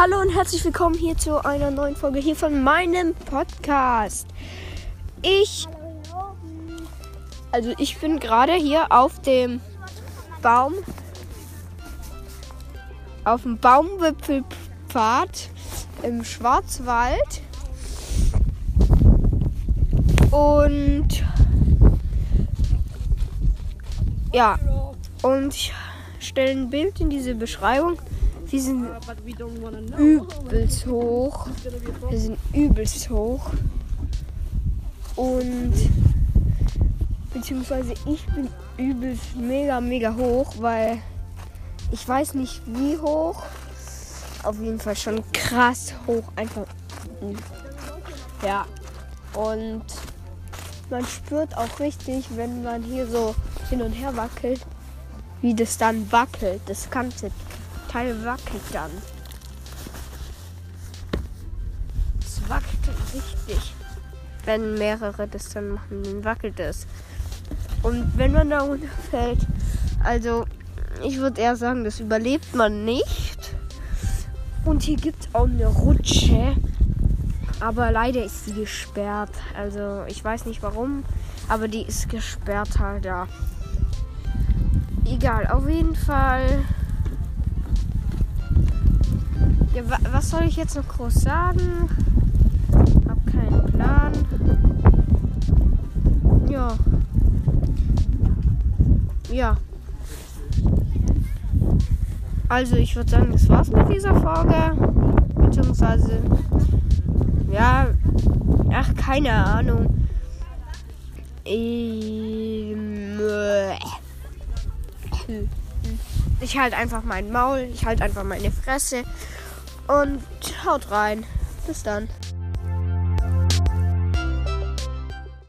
Hallo und herzlich willkommen hier zu einer neuen Folge hier von meinem Podcast. Ich, also ich bin gerade hier auf dem Baum, auf dem Baumwipfelpfad im Schwarzwald und ja, und ich stelle ein Bild in diese Beschreibung. Wir sind übelst hoch. Wir sind übelst hoch. Und beziehungsweise ich bin übelst mega, mega hoch, weil ich weiß nicht wie hoch. Auf jeden Fall schon krass hoch. Einfach. Ja. Und man spürt auch richtig, wenn man hier so hin und her wackelt, wie das dann wackelt. Das ganze Teil wackelt dann. Es wackelt richtig. Wenn mehrere das dann machen, dann wackelt es. Und wenn man da runterfällt, also ich würde eher sagen, das überlebt man nicht. Und hier gibt es auch eine Rutsche. Aber leider ist sie gesperrt. Also ich weiß nicht warum, aber die ist gesperrt halt, ja. Egal, auf jeden Fall. Ja, wa was soll ich jetzt noch groß sagen? Hab keinen Plan. Ja. Ja. Also ich würde sagen, das war's mit dieser Folge. Beziehungsweise. Ja. Ach, keine Ahnung. Ähm, ich halte einfach mein Maul, ich halte einfach meine Fresse und haut rein. Bis dann.